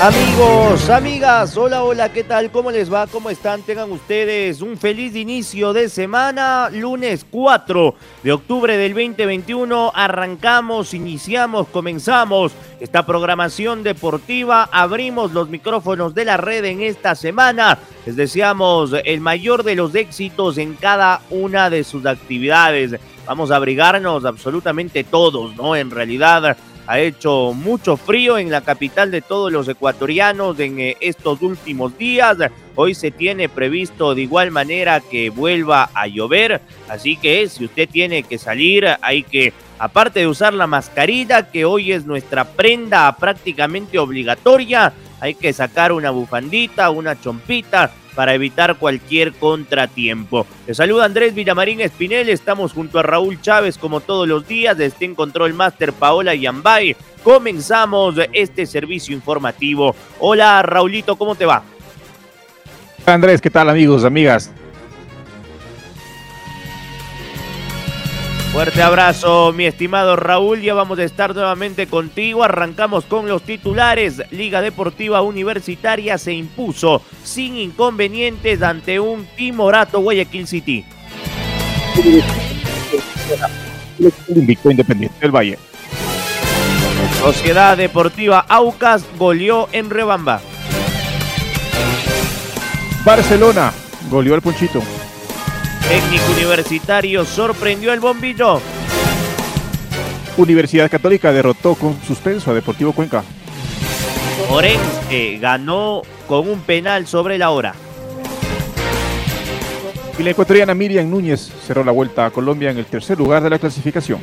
Amigos, amigas, hola, hola, ¿qué tal? ¿Cómo les va? ¿Cómo están? Tengan ustedes un feliz inicio de semana, lunes 4 de octubre del 2021. Arrancamos, iniciamos, comenzamos esta programación deportiva. Abrimos los micrófonos de la red en esta semana. Les deseamos el mayor de los éxitos en cada una de sus actividades. Vamos a abrigarnos absolutamente todos, ¿no? En realidad ha hecho mucho frío en la capital de todos los ecuatorianos en eh, estos últimos días. Hoy se tiene previsto de igual manera que vuelva a llover. Así que si usted tiene que salir, hay que, aparte de usar la mascarilla, que hoy es nuestra prenda prácticamente obligatoria, hay que sacar una bufandita, una chompita para evitar cualquier contratiempo. Le saluda Andrés Villamarín Espinel, estamos junto a Raúl Chávez como todos los días, desde en Control Master Paola Yambay. Comenzamos este servicio informativo. Hola Raulito, ¿cómo te va? Andrés, ¿qué tal amigos, amigas? Fuerte abrazo, mi estimado Raúl. Ya vamos a estar nuevamente contigo. Arrancamos con los titulares. Liga Deportiva Universitaria se impuso sin inconvenientes ante un timorato Guayaquil City. Independiente del Valle. Sociedad Deportiva Aucas goleó en Rebamba. Barcelona goleó el Ponchito. Técnico universitario sorprendió el bombillo. Universidad Católica derrotó con suspenso a Deportivo Cuenca. Orense ganó con un penal sobre la hora. Y la ecuatoriana Miriam Núñez cerró la vuelta a Colombia en el tercer lugar de la clasificación.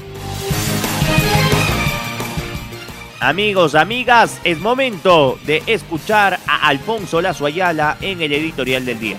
Amigos, amigas, es momento de escuchar a Alfonso Lazo Ayala en el editorial del día.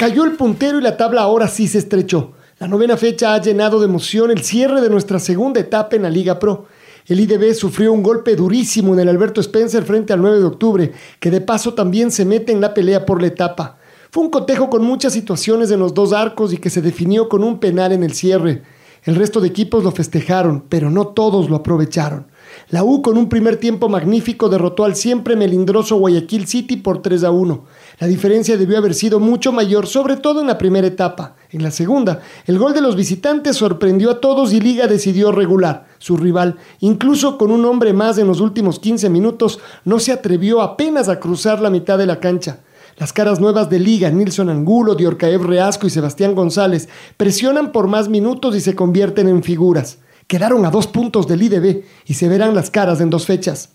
Cayó el puntero y la tabla ahora sí se estrechó. La novena fecha ha llenado de emoción el cierre de nuestra segunda etapa en la Liga Pro. El IDB sufrió un golpe durísimo en el Alberto Spencer frente al 9 de octubre, que de paso también se mete en la pelea por la etapa. Fue un cotejo con muchas situaciones en los dos arcos y que se definió con un penal en el cierre. El resto de equipos lo festejaron, pero no todos lo aprovecharon. La U con un primer tiempo magnífico derrotó al siempre melindroso Guayaquil City por 3 a 1. La diferencia debió haber sido mucho mayor, sobre todo en la primera etapa. En la segunda, el gol de los visitantes sorprendió a todos y Liga decidió regular. Su rival, incluso con un hombre más en los últimos 15 minutos, no se atrevió apenas a cruzar la mitad de la cancha. Las caras nuevas de Liga, Nilson Angulo, Diorcaev Reasco y Sebastián González, presionan por más minutos y se convierten en figuras quedaron a dos puntos del IDB y se verán las caras en dos fechas.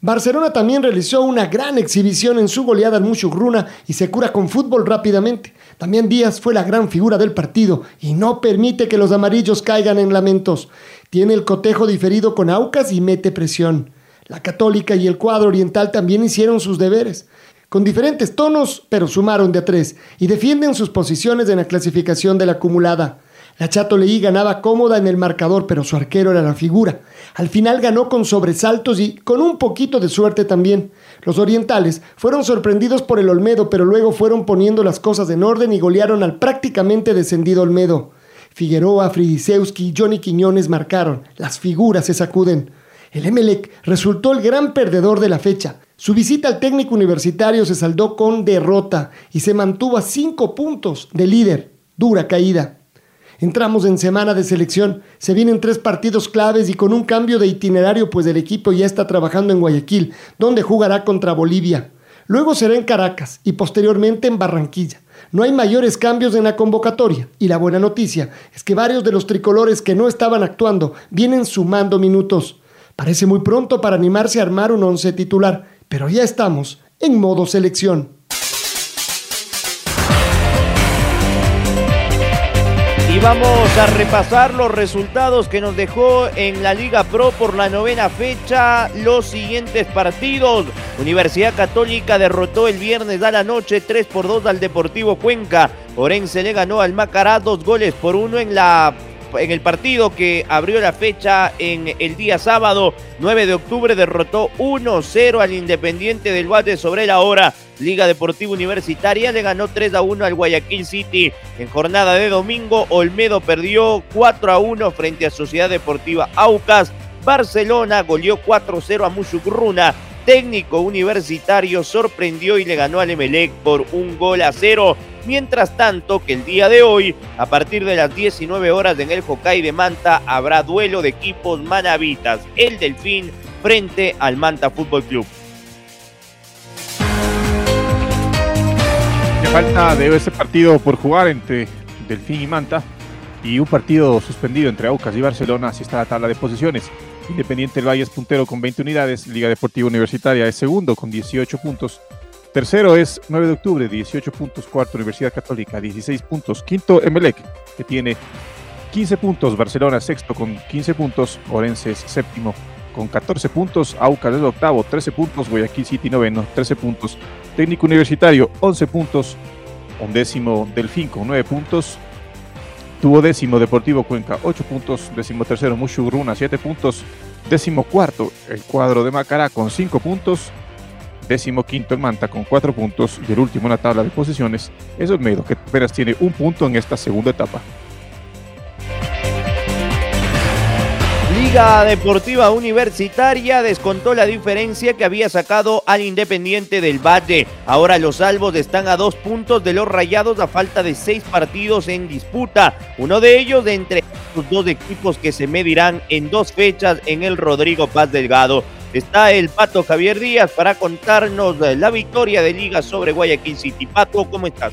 Barcelona también realizó una gran exhibición en su goleada al Mushugruna y se cura con fútbol rápidamente. También Díaz fue la gran figura del partido y no permite que los amarillos caigan en lamentos. Tiene el cotejo diferido con Aucas y mete presión. La Católica y el cuadro oriental también hicieron sus deberes. Con diferentes tonos, pero sumaron de a tres y defienden sus posiciones en la clasificación de la acumulada. La Chato Leí ganaba cómoda en el marcador, pero su arquero era la figura. Al final ganó con sobresaltos y con un poquito de suerte también. Los orientales fueron sorprendidos por el Olmedo, pero luego fueron poniendo las cosas en orden y golearon al prácticamente descendido Olmedo. Figueroa, Fridisewski y Johnny Quiñones marcaron. Las figuras se sacuden. El Emelec resultó el gran perdedor de la fecha. Su visita al técnico universitario se saldó con derrota y se mantuvo a cinco puntos de líder. Dura caída. Entramos en semana de selección, se vienen tres partidos claves y con un cambio de itinerario, pues el equipo ya está trabajando en Guayaquil, donde jugará contra Bolivia. Luego será en Caracas y posteriormente en Barranquilla. No hay mayores cambios en la convocatoria y la buena noticia es que varios de los tricolores que no estaban actuando vienen sumando minutos. Parece muy pronto para animarse a armar un once titular, pero ya estamos en modo selección. Y vamos a repasar los resultados que nos dejó en la Liga Pro por la novena fecha. Los siguientes partidos. Universidad Católica derrotó el viernes a la noche 3 por 2 al Deportivo Cuenca. Orense le ganó al Macará dos goles por uno en la en el partido que abrió la fecha en el día sábado 9 de octubre derrotó 1-0 al Independiente del Valle sobre la hora. Liga Deportiva Universitaria le ganó 3 a 1 al Guayaquil City. En jornada de domingo, Olmedo perdió 4 a 1 frente a Sociedad Deportiva Aucas. Barcelona goleó 4-0 a Mushugruna. Técnico universitario sorprendió y le ganó al Emelec por un gol a cero. Mientras tanto, que el día de hoy, a partir de las 19 horas en el Hokkaido de Manta, habrá duelo de equipos manavitas. El Delfín frente al Manta Fútbol Club. Falta de ese partido por jugar entre Delfín y Manta y un partido suspendido entre Aucas y Barcelona, así está la tabla de posiciones. Independiente del Valle puntero con 20 unidades, Liga Deportiva Universitaria es segundo con 18 puntos, tercero es 9 de octubre, 18 puntos, cuarto Universidad Católica, 16 puntos, quinto Emelec, que tiene 15 puntos, Barcelona sexto con 15 puntos, Orense séptimo con 14 puntos, Aucas es octavo, 13 puntos, Guayaquil City noveno, 13 puntos, Técnico Universitario 11 puntos, undécimo Delfín con 9 puntos, Tuvo décimo Deportivo Cuenca, 8 puntos. Décimo tercero Mushugruna, 7 puntos. Décimo cuarto el cuadro de Macará con 5 puntos. Décimo quinto el Manta con 4 puntos. Y el último en la tabla de posiciones es Olmedo, que apenas tiene un punto en esta segunda etapa. Liga Deportiva Universitaria descontó la diferencia que había sacado al Independiente del Valle. Ahora los salvos están a dos puntos de los rayados a falta de seis partidos en disputa. Uno de ellos de entre los dos equipos que se medirán en dos fechas en el Rodrigo Paz Delgado. Está el Pato Javier Díaz para contarnos la victoria de Liga sobre Guayaquil City. Pato, ¿cómo estás?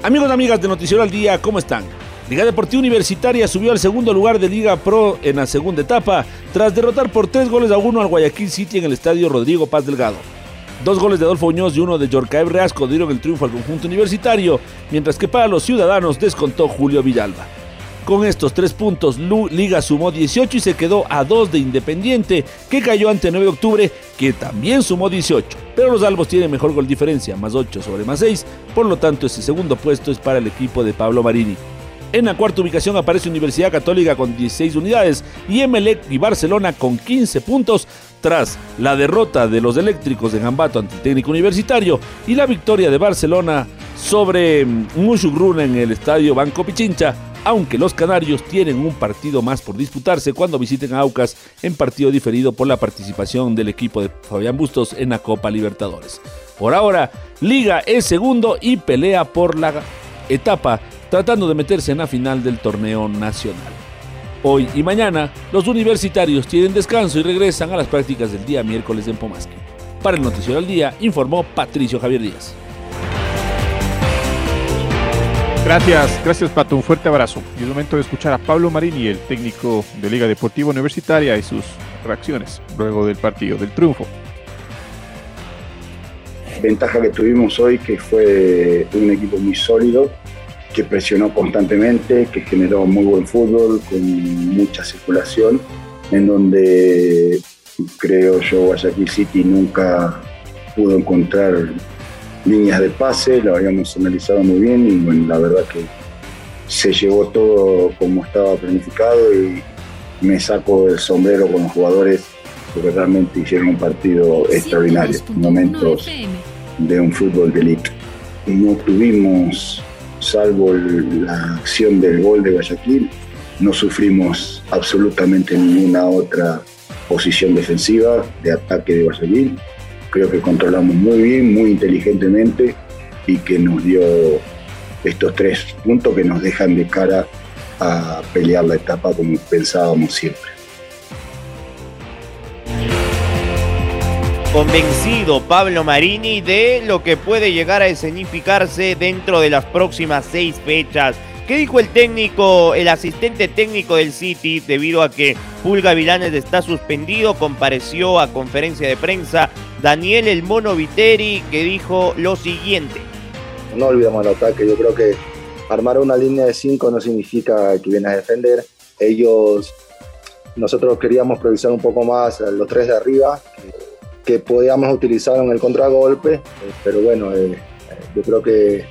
Amigos y amigas de Noticiero al Día, ¿cómo están? Liga Deportiva Universitaria subió al segundo lugar de Liga Pro en la segunda etapa, tras derrotar por tres goles a uno al Guayaquil City en el estadio Rodrigo Paz Delgado. Dos goles de Adolfo Muñoz y uno de Yorcaeb Reasco dieron el triunfo al conjunto universitario, mientras que para los ciudadanos descontó Julio Villalba. Con estos tres puntos, Liga sumó 18 y se quedó a dos de Independiente, que cayó ante 9 de octubre, que también sumó 18. Pero los albos tienen mejor gol diferencia, más 8 sobre más 6, por lo tanto ese segundo puesto es para el equipo de Pablo Marini. En la cuarta ubicación aparece Universidad Católica con 16 unidades y Emelec y Barcelona con 15 puntos tras la derrota de los eléctricos de Gambato ante el técnico universitario y la victoria de Barcelona sobre mm, Mushugruna en el estadio Banco Pichincha, aunque los canarios tienen un partido más por disputarse cuando visiten a Aucas en partido diferido por la participación del equipo de Fabián Bustos en la Copa Libertadores. Por ahora, Liga es segundo y pelea por la etapa tratando de meterse en la final del torneo nacional. Hoy y mañana, los universitarios tienen descanso y regresan a las prácticas del día miércoles en Pomasque. Para el Noticiero del Día, informó Patricio Javier Díaz. Gracias, gracias Pato, un fuerte abrazo. Y es momento de escuchar a Pablo Marini, el técnico de Liga Deportiva Universitaria, y sus reacciones luego del partido, del triunfo. Ventaja que tuvimos hoy que fue un equipo muy sólido, que presionó constantemente, que generó muy buen fútbol, con mucha circulación, en donde creo yo Guayaquil City nunca pudo encontrar líneas de pase, lo habíamos analizado muy bien y la verdad que se llevó todo como estaba planificado y me saco el sombrero con los jugadores porque realmente hicieron un partido extraordinario, momentos de un fútbol de elite. No tuvimos salvo la acción del gol de Guayaquil, no sufrimos absolutamente ninguna otra posición defensiva de ataque de Guayaquil. Creo que controlamos muy bien, muy inteligentemente y que nos dio estos tres puntos que nos dejan de cara a pelear la etapa como pensábamos siempre. Convencido Pablo Marini de lo que puede llegar a escenificarse dentro de las próximas seis fechas. ¿Qué dijo el técnico, el asistente técnico del City, debido a que Pulga Vilanes está suspendido? Compareció a conferencia de prensa Daniel El Mono Viteri, que dijo lo siguiente. No olvidemos el ataque, yo creo que armar una línea de cinco no significa que vienes a defender. Ellos, nosotros queríamos previsar un poco más a los tres de arriba, que, podíamos utilizar en el contragolpe, pero bueno, eh, yo creo que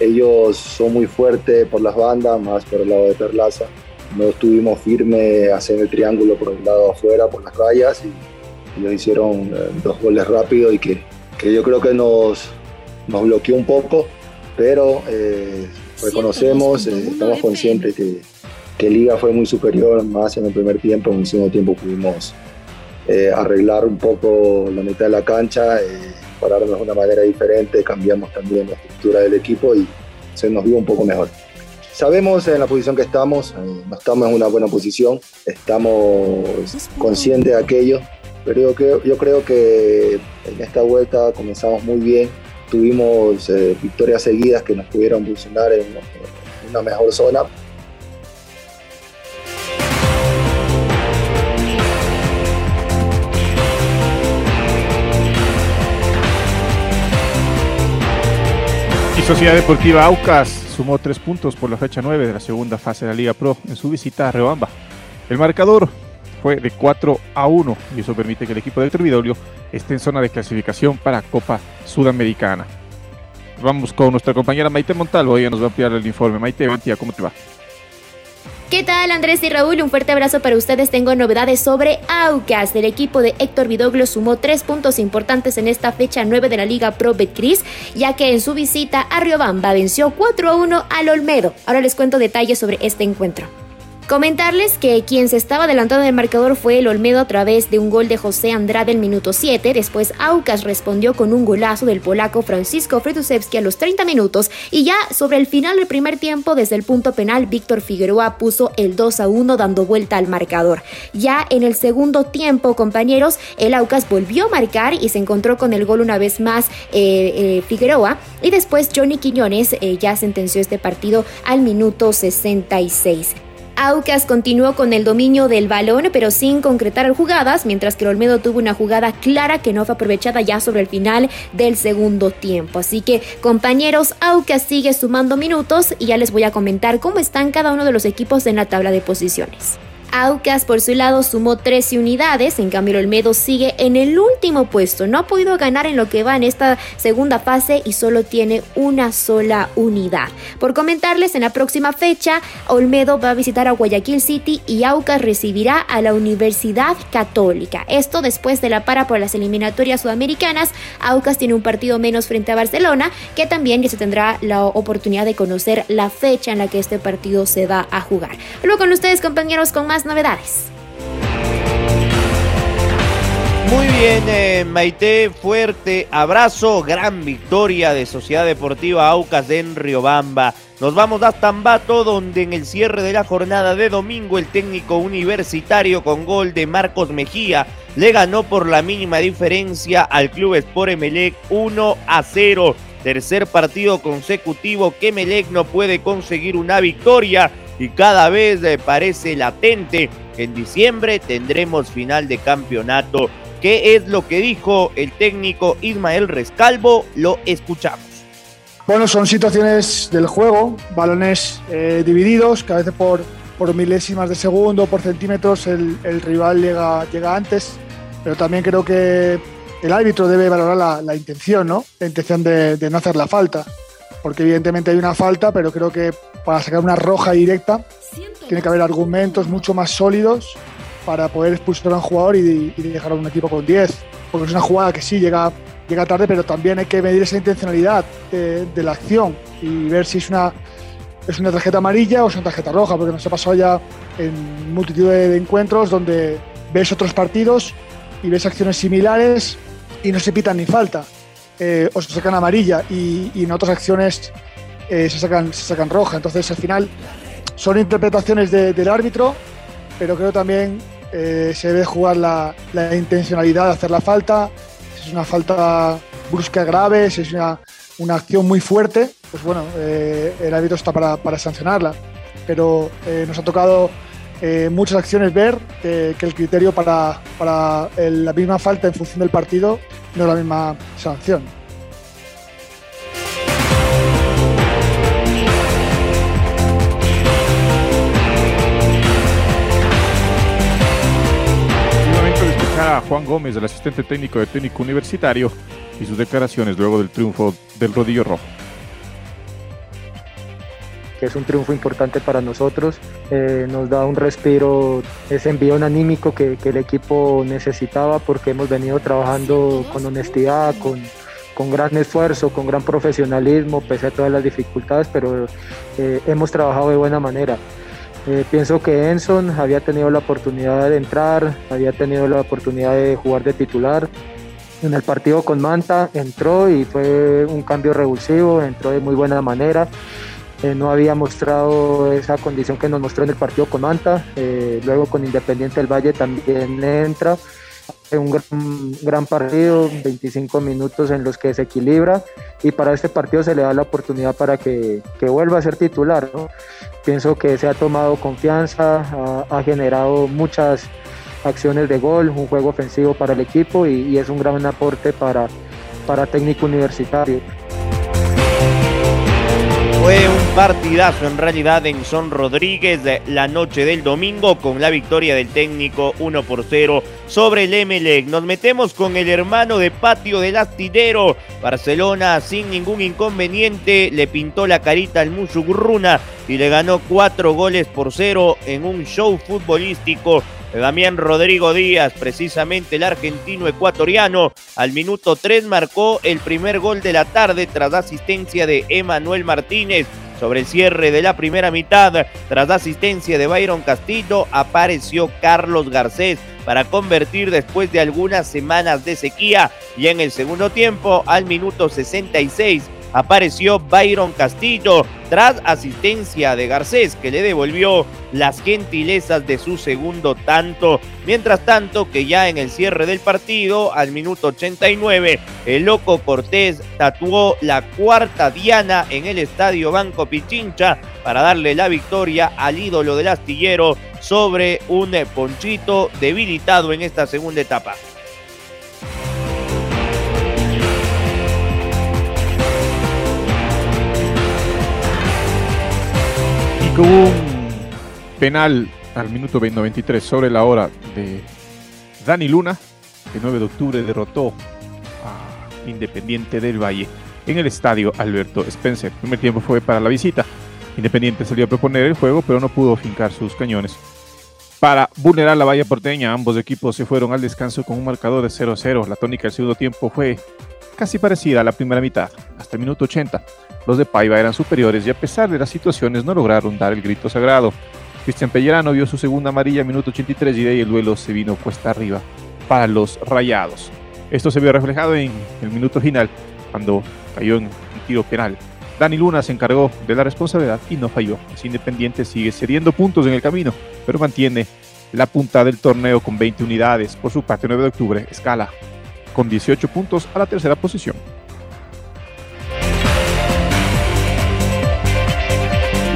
ellos son muy fuertes por las bandas, más por el lado de Perlaza. No estuvimos firmes hacer el triángulo por el lado afuera, por las rayas, y ellos hicieron eh, dos goles rápidos y que, que, yo creo que nos, nos bloqueó un poco, pero eh, reconocemos, eh, estamos conscientes que, que Liga fue muy superior, más en el primer tiempo, en el segundo tiempo pudimos arreglar un poco la mitad de la cancha pararnos de una manera diferente, cambiamos también la estructura del equipo y se nos vio un poco mejor. Sabemos en la posición que estamos, eh, no estamos en una buena posición, estamos conscientes de aquello, pero yo creo, yo creo que en esta vuelta comenzamos muy bien, tuvimos eh, victorias seguidas que nos pudieron funcionar en una mejor zona, Sociedad Deportiva Aucas sumó tres puntos por la fecha 9 de la segunda fase de la Liga Pro en su visita a Rebamba. El marcador fue de 4 a 1 y eso permite que el equipo del Tervidolio esté en zona de clasificación para Copa Sudamericana. Vamos con nuestra compañera Maite Montalvo, ella nos va a ampliar el informe. Maite, ¿cómo te va? ¿Qué tal Andrés y Raúl? Un fuerte abrazo para ustedes. Tengo novedades sobre Aucas. El equipo de Héctor Vidoglo sumó tres puntos importantes en esta fecha 9 de la Liga Pro Betcris, ya que en su visita a Riobamba venció 4 a 1 al Olmedo. Ahora les cuento detalles sobre este encuentro. Comentarles que quien se estaba adelantando en el marcador fue el Olmedo a través de un gol de José Andrade el minuto 7. Después Aucas respondió con un golazo del polaco Francisco Fredusewski a los 30 minutos. Y ya sobre el final del primer tiempo, desde el punto penal, Víctor Figueroa puso el 2 a 1 dando vuelta al marcador. Ya en el segundo tiempo, compañeros, el Aucas volvió a marcar y se encontró con el gol una vez más eh, eh, Figueroa. Y después Johnny Quiñones eh, ya sentenció este partido al minuto 66. Aucas continuó con el dominio del balón, pero sin concretar jugadas, mientras que Olmedo tuvo una jugada clara que no fue aprovechada ya sobre el final del segundo tiempo. Así que, compañeros, Aucas sigue sumando minutos y ya les voy a comentar cómo están cada uno de los equipos en la tabla de posiciones. Aucas por su lado sumó 13 unidades, en cambio el Olmedo sigue en el último puesto. No ha podido ganar en lo que va en esta segunda fase y solo tiene una sola unidad. Por comentarles, en la próxima fecha, Olmedo va a visitar a Guayaquil City y Aucas recibirá a la Universidad Católica. Esto después de la para por las eliminatorias sudamericanas. Aucas tiene un partido menos frente a Barcelona, que también se tendrá la oportunidad de conocer la fecha en la que este partido se va a jugar. Luego con ustedes, compañeros, con más novedades. Muy bien, eh, Maite, fuerte abrazo, gran victoria de Sociedad Deportiva Aucas en Riobamba. Nos vamos hasta Ambato, donde en el cierre de la jornada de domingo el técnico universitario con gol de Marcos Mejía le ganó por la mínima diferencia al Club Sport Emelec 1 a 0. Tercer partido consecutivo que Emelec no puede conseguir una victoria y cada vez parece latente en diciembre tendremos final de campeonato. ¿Qué es lo que dijo el técnico Ismael Rescalvo? Lo escuchamos. Bueno, son situaciones del juego, balones eh, divididos, que a veces por, por milésimas de segundo, por centímetros, el, rival llega, llega antes, pero también creo que el árbitro debe valorar la, intención, ¿no? La intención de, de no hacer la falta porque evidentemente hay una falta, pero creo que para sacar una roja directa tiene que haber argumentos mucho más sólidos para poder expulsar a un jugador y, dejar a un equipo con 10. Porque es una jugada que sí llega, llega tarde, pero también hay que medir esa intencionalidad de, la acción y ver si es una, es una tarjeta amarilla o es una tarjeta roja, porque nos ha pasado ya en multitud de encuentros donde ves otros partidos y ves acciones similares y no se pitan ni falta. Eh, o se sacan amarilla y, en otras acciones eh, se, sacan, se sacan roja. Entonces, al final, son interpretaciones del árbitro, pero creo también eh, se debe jugar la, intencionalidad de hacer la falta. Si es una falta brusca grave, si es una, una acción muy fuerte, pues bueno, eh, el árbitro está para, para sancionarla. Pero eh, nos ha tocado eh, muchas acciones ver que, que el criterio para, para el- la misma falta en función del partido no es la misma sanción. De a Juan Gómez, el asistente técnico del técnico universitario, y sus declaraciones luego del triunfo del rodillo rojo. Que es un triunfo importante para nosotros. Eh, nos da un respiro, ese envío anímico que, que el equipo necesitaba porque hemos venido trabajando con honestidad, con, con gran esfuerzo, con gran profesionalismo, pese a todas las dificultades, pero eh, hemos trabajado de buena manera. Eh, pienso que Enson había tenido la oportunidad de entrar, había tenido la oportunidad de jugar de titular. En el partido con Manta entró y fue un cambio revulsivo, entró de muy buena manera. Eh, no había mostrado esa condición que nos mostró en el partido con Manta. Eh, luego con Independiente del Valle también entra. Un gran, partido, 25 minutos en los que se equilibra y para este partido se le da la oportunidad para que, que vuelva a ser titular. Pienso que se ha tomado confianza, ha, ha generado muchas acciones de gol, un juego ofensivo para el equipo y, y es un gran aporte para, para técnico universitario. Fue un partidazo en realidad en Son Rodríguez la noche del domingo con la victoria del técnico 1 por 0 sobre el Emelec. Nos metemos con el hermano de patio del astillero. Barcelona sin ningún inconveniente le pintó la carita al Musugruna y le ganó cuatro goles por cero en un show futbolístico Damián Rodrigo Díaz, precisamente el argentino ecuatoriano, al minuto 3 marcó el primer gol de la tarde tras asistencia de Emanuel Martínez. Sobre el cierre de la primera mitad, tras asistencia de Byron Castillo, apareció Carlos Garcés para convertir después de algunas semanas de sequía. Y en el segundo tiempo, al minuto 66, apareció Byron Castillo tras asistencia de Garcés que le devolvió las gentilezas de su segundo tanto. Mientras tanto que ya en el cierre del partido, al minuto 89, el loco Cortés tatuó la cuarta diana en el estadio Banco Pichincha para darle la victoria al ídolo del astillero sobre un ponchito debilitado en esta segunda etapa. Con un penal al minuto 93 sobre la hora de Dani Luna, el 9 de octubre derrotó a Independiente del Valle en el estadio Alberto Spencer. El primer tiempo fue para la visita. Independiente salió a proponer el juego, pero no pudo fincar sus cañones. Para vulnerar la valla porteña, ambos equipos se fueron al descanso con un marcador de 0-0. La tónica del segundo tiempo fue casi parecida a la primera mitad, hasta el minuto 80. Los de Paiva eran superiores y a pesar de las situaciones no lograron dar el grito sagrado. Cristian Pellerano vio su segunda amarilla minuto 83 y de ahí el duelo se vino cuesta arriba para los rayados. Esto se vio reflejado en el minuto final, cuando cayó en un tiro penal. Dani Luna se encargó de la responsabilidad y no falló. Es Independiente sigue cediendo puntos en el camino, pero mantiene la punta del torneo con 20 unidades. Por su parte, 9 de octubre escala con 18 puntos a la tercera posición.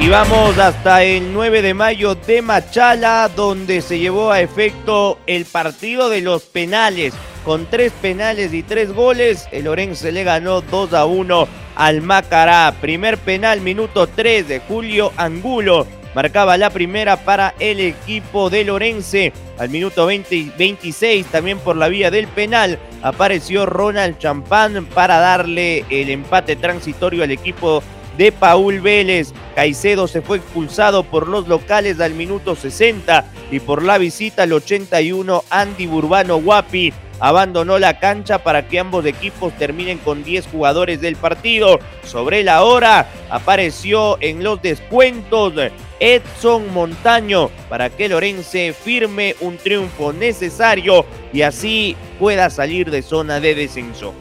Y vamos hasta el 9 de mayo de Machala, donde se llevó a efecto el partido de los penales. Con tres penales y tres goles, el Orense le ganó 2 a 1 al Macará. Primer penal, minuto 3 de Julio Angulo. Marcaba la primera para el equipo del Orense. Al minuto 20, 26, también por la vía del penal, apareció Ronald Champán para darle el empate transitorio al equipo de Paul Vélez. Caicedo se fue expulsado por los locales al minuto 60 y por la visita al 81 Andy Burbano Guapi abandonó la cancha para que ambos equipos terminen con 10 jugadores del partido. Sobre la hora apareció en los descuentos Edson Montaño para que Lorense firme un triunfo necesario y así pueda salir de zona de descenso.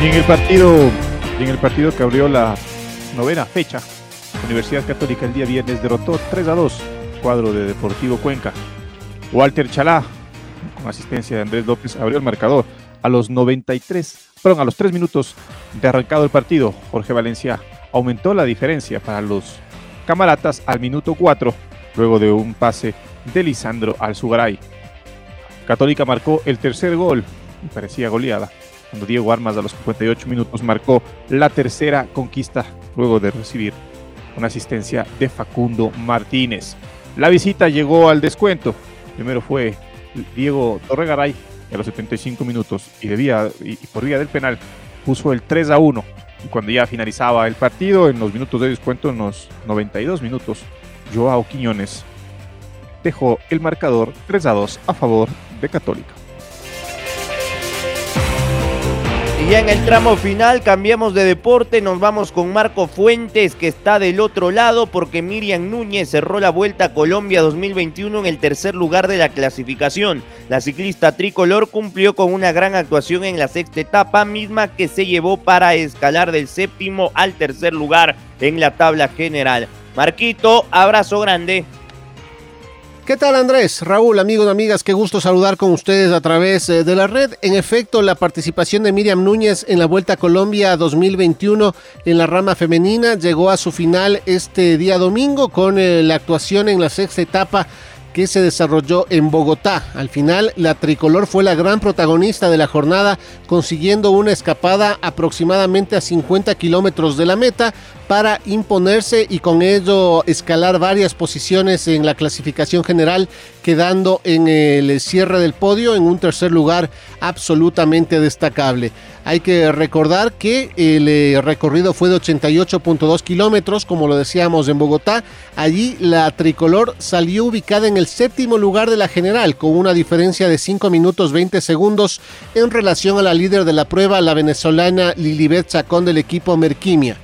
Y en el partido, en el partido que abrió la novena fecha, Universidad Católica el día viernes derrotó 3 a 2 cuadro de Deportivo Cuenca. Walter Chalá, con asistencia de Andrés López, abrió el marcador A los 93, perdón, a los 3 minutos de arrancado el partido, Jorge Valencia aumentó la diferencia para los camaratas al minuto 4, luego de un pase de Lisandro Alzugaray. Católica marcó el tercer gol y parecía goleada cuando Diego Armas a los 58 minutos marcó la tercera conquista luego de recibir una asistencia de Facundo Martínez. La visita llegó al descuento. Primero fue Diego Torregaray a los 75 minutos y, debía, y por vía del penal puso el 3 a 1. Y cuando ya finalizaba el partido, en los minutos de descuento, en los 92 minutos, Joao Quiñones dejó el marcador 3 a 2 a favor de Católica. Y ya en el tramo final cambiamos de deporte, nos vamos con Marco Fuentes que está del otro lado porque Miriam Núñez cerró la Vuelta a Colombia 2021 en el tercer lugar de la clasificación. La ciclista tricolor cumplió con una gran actuación en la sexta etapa misma que se llevó para escalar del séptimo al tercer lugar en la tabla general. Marquito, abrazo grande. ¿Qué tal Andrés? Raúl, amigos amigas, qué gusto saludar con ustedes a través eh, de la red. En efecto, la participación de Miriam Núñez en la Vuelta a Colombia 2021 en la rama femenina llegó a su final este día domingo con eh, la actuación en la sexta etapa que se desarrolló en Bogotá. Al final, la tricolor fue la gran protagonista de la jornada, consiguiendo una escapada aproximadamente a 50 kilómetros de la meta para imponerse y con ello escalar varias posiciones en la clasificación general, quedando en el cierre del podio en un tercer lugar absolutamente destacable. Hay que recordar que el eh, recorrido fue de 88.2 kilómetros, como lo decíamos en Bogotá. Allí la tricolor salió ubicada en el séptimo lugar de la general, con una diferencia de 5 minutos 20 segundos en relación a la líder de la prueba, la venezolana Lilibet Chacón del equipo Merquimia.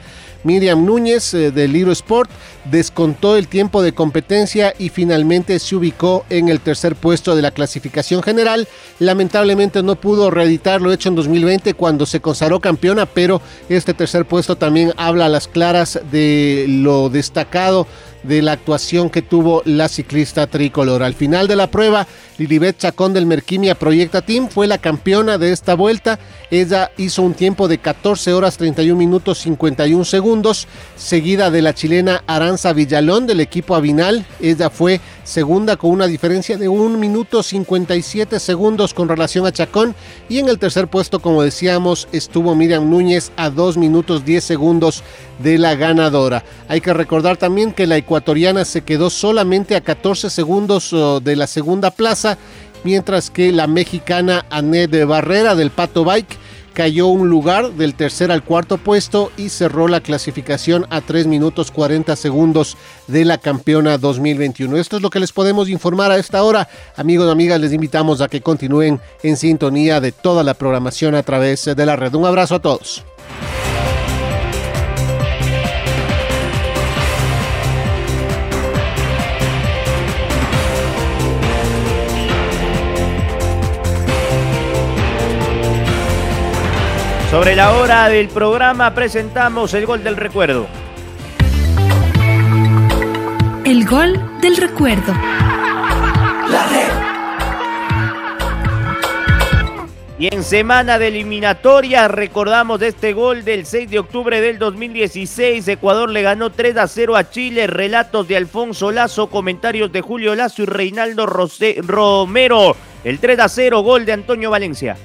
Miriam Núñez eh, del Libro Sport descontó el tiempo de competencia y finalmente se ubicó en el tercer puesto de la clasificación general. Lamentablemente no pudo reeditar lo hecho en 2020 cuando se consagró campeona, pero este tercer puesto también habla a las claras de lo destacado de la actuación que tuvo la ciclista tricolor. Al final de la prueba, Lilibet Chacón del Merquimia Proyecta Team fue la campeona de esta vuelta. Ella hizo un tiempo de 14 horas 31 minutos 51 segundos, seguida de la chilena Aranza Villalón del equipo Avinal. Ella fue segunda con una diferencia de 1 minuto 57 segundos con relación a Chacón. Y en el tercer puesto, como decíamos, estuvo Miriam Núñez a 2 minutos 10 segundos de la ganadora. Hay que recordar también que la ecuatoriana se quedó solamente a 14 segundos oh, de la segunda plaza, mientras que la mexicana de Barrera del Pato Bike cayó un lugar del tercer al cuarto puesto y cerró la clasificación a 3 minutos 40 segundos de la campeona 2021. Esto es lo que les podemos informar a esta hora. Amigos y amigas, les invitamos a que continúen en sintonía de toda la programación a través de la red. Un abrazo a todos. Sobre la hora del programa presentamos el gol del recuerdo. El gol del recuerdo. Y en semana de eliminatoria recordamos este gol del 6 de octubre del 2016. Ecuador le ganó 3 a 0 a Chile. Relatos de Alfonso Lazo, comentarios de Julio Lazo y Reinaldo Romero. El 3 a 0 gol de Antonio Valencia.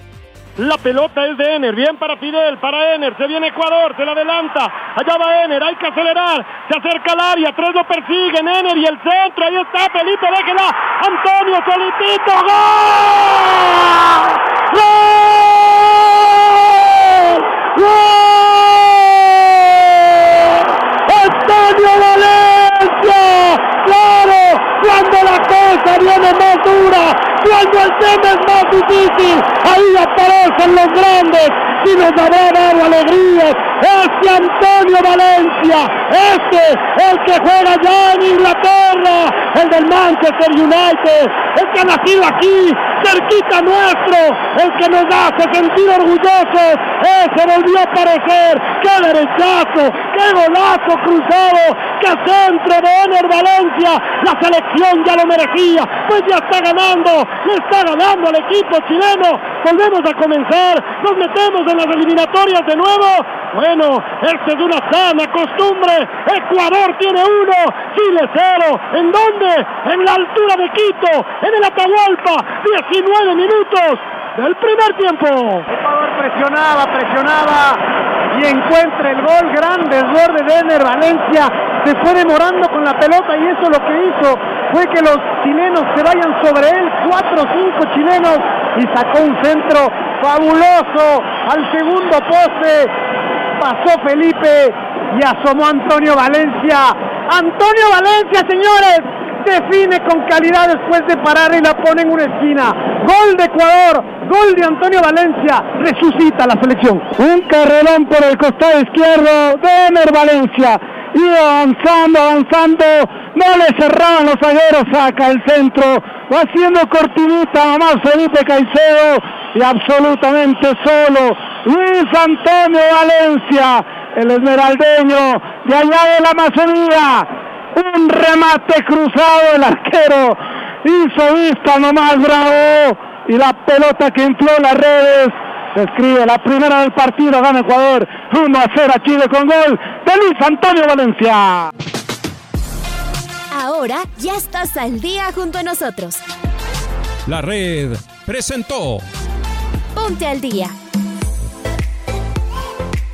La pelota es de Ener, bien para Fidel, para Ener, se viene Ecuador, se la adelanta, allá va Ener, hay que acelerar, se acerca al área, tres lo persiguen, Ener y el centro, ahí está, Felipe, déjela, Antonio solitito, ¡gol! ¡Gol! ¡Gol! ¡Antonio Valencia! ¡Claro! Cuando la cosa viene más dura, cuando el tema es más difícil, ahí aparecen los grandes y nos habrá dado alegrías. Este Antonio Valencia, este el que juega ya en Inglaterra, el del Manchester United, el que ha nacido aquí, cerquita nuestro, el que nos hace sentir orgullosos, ese volvió a aparecer, qué derechazo, qué golazo cruzado, qué centro de Ener Valencia, la selección ya lo merecía, pues ya está ganando, le está ganando al equipo chileno, volvemos a comenzar, nos metemos en las eliminatorias de nuevo, bueno, esta es una sana costumbre, Ecuador tiene uno, Chile cero, ¿en dónde? En la altura de Quito, en el Atahualpa, 19 minutos del primer tiempo. Ecuador presionaba, presionaba y encuentra el gol, gran desborde de Ener Valencia, se fue demorando con la pelota y eso lo que hizo fue que los chilenos se vayan sobre él, cuatro o cinco chilenos y sacó un centro fabuloso al segundo poste, pasó Felipe y asomó Antonio Valencia. Antonio Valencia, señores, define con calidad después de parar y la pone en una esquina. Gol de Ecuador, gol de Antonio Valencia, resucita la selección. Un carrerón por el costado izquierdo de Ener Valencia. Iba avanzando, avanzando, no le cerraban los zagueros, saca el centro, va haciendo cortinita nomás Felipe Caicedo y absolutamente solo Luis Antonio Valencia, el esmeraldeño de allá de la Amazonía, un remate cruzado el arquero, hizo vista nomás bravo y la pelota que infló las redes se escribe la primera del partido, gana Ecuador 1 a 0 a Chile con gol de Luis Antonio Valencia. Ahora ya estás al día junto a nosotros. La red presentó Ponte al día.